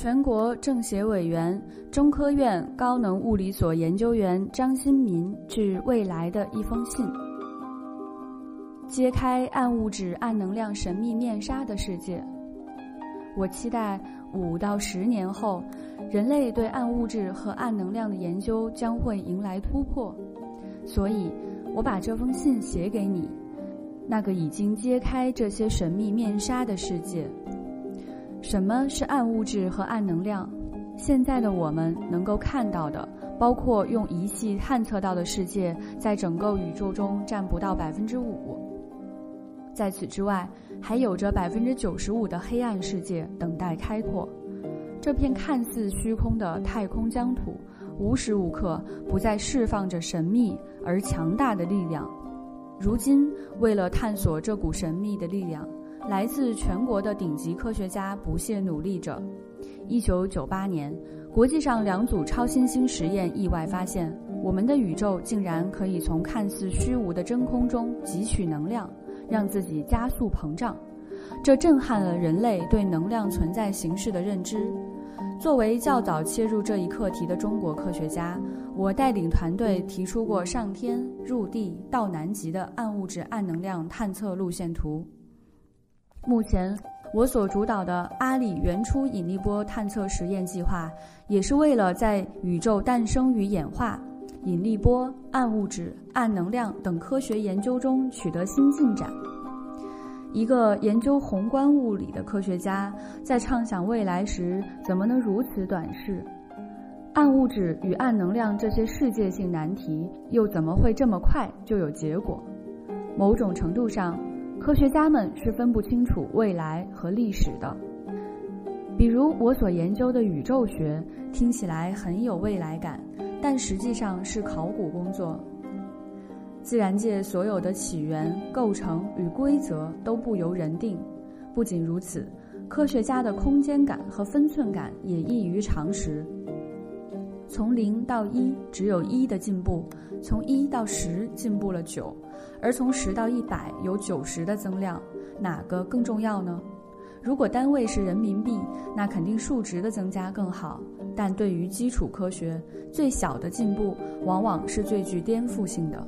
全国政协委员、中科院高能物理所研究员张新民致未来的一封信：揭开暗物质、暗能量神秘面纱的世界。我期待五到十年后，人类对暗物质和暗能量的研究将会迎来突破。所以，我把这封信写给你，那个已经揭开这些神秘面纱的世界。什么是暗物质和暗能量？现在的我们能够看到的，包括用仪器探测到的世界，在整个宇宙中占不到百分之五。在此之外，还有着百分之九十五的黑暗世界等待开拓。这片看似虚空的太空疆土，无时无刻不在释放着神秘而强大的力量。如今，为了探索这股神秘的力量。来自全国的顶级科学家不懈努力着。一九九八年，国际上两组超新星实验意外发现，我们的宇宙竟然可以从看似虚无的真空中汲取能量，让自己加速膨胀。这震撼了人类对能量存在形式的认知。作为较早切入这一课题的中国科学家，我带领团队提出过上天、入地、到南极的暗物质、暗能量探测路线图。目前，我所主导的阿里原初引力波探测实验计划，也是为了在宇宙诞生与演化、引力波、暗物质、暗能量等科学研究中取得新进展。一个研究宏观物理的科学家，在畅想未来时，怎么能如此短视？暗物质与暗能量这些世界性难题，又怎么会这么快就有结果？某种程度上。科学家们是分不清楚未来和历史的。比如我所研究的宇宙学，听起来很有未来感，但实际上是考古工作。自然界所有的起源、构成与规则都不由人定。不仅如此，科学家的空间感和分寸感也异于常识。从零到一，只有一的进步；从一到十，进步了九。而从十到一百有九十的增量，哪个更重要呢？如果单位是人民币，那肯定数值的增加更好。但对于基础科学，最小的进步往往是最具颠覆性的。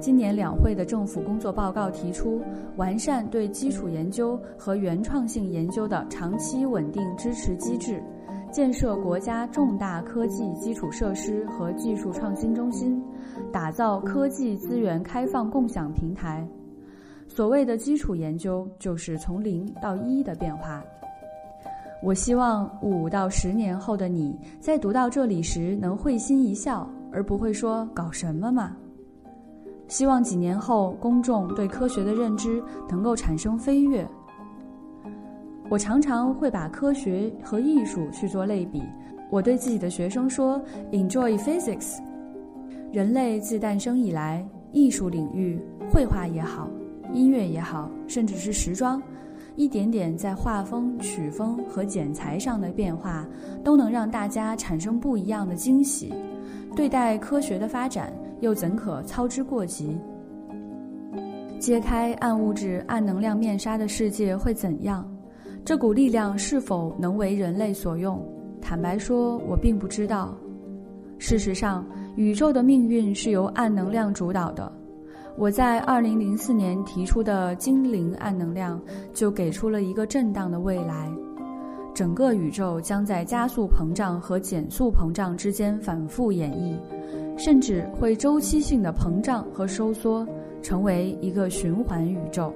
今年两会的政府工作报告提出，完善对基础研究和原创性研究的长期稳定支持机制。建设国家重大科技基础设施和技术创新中心，打造科技资源开放共享平台。所谓的基础研究，就是从零到一的变化。我希望五到十年后的你在读到这里时能会心一笑，而不会说“搞什么嘛”。希望几年后公众对科学的认知能够产生飞跃。我常常会把科学和艺术去做类比。我对自己的学生说：“Enjoy physics。”人类自诞生以来，艺术领域，绘画也好，音乐也好，甚至是时装，一点点在画风、曲风和剪裁上的变化，都能让大家产生不一样的惊喜。对待科学的发展，又怎可操之过急？揭开暗物质、暗能量面纱的世界会怎样？这股力量是否能为人类所用？坦白说，我并不知道。事实上，宇宙的命运是由暗能量主导的。我在2004年提出的精灵暗能量，就给出了一个震荡的未来。整个宇宙将在加速膨胀和减速膨胀之间反复演绎，甚至会周期性的膨胀和收缩，成为一个循环宇宙。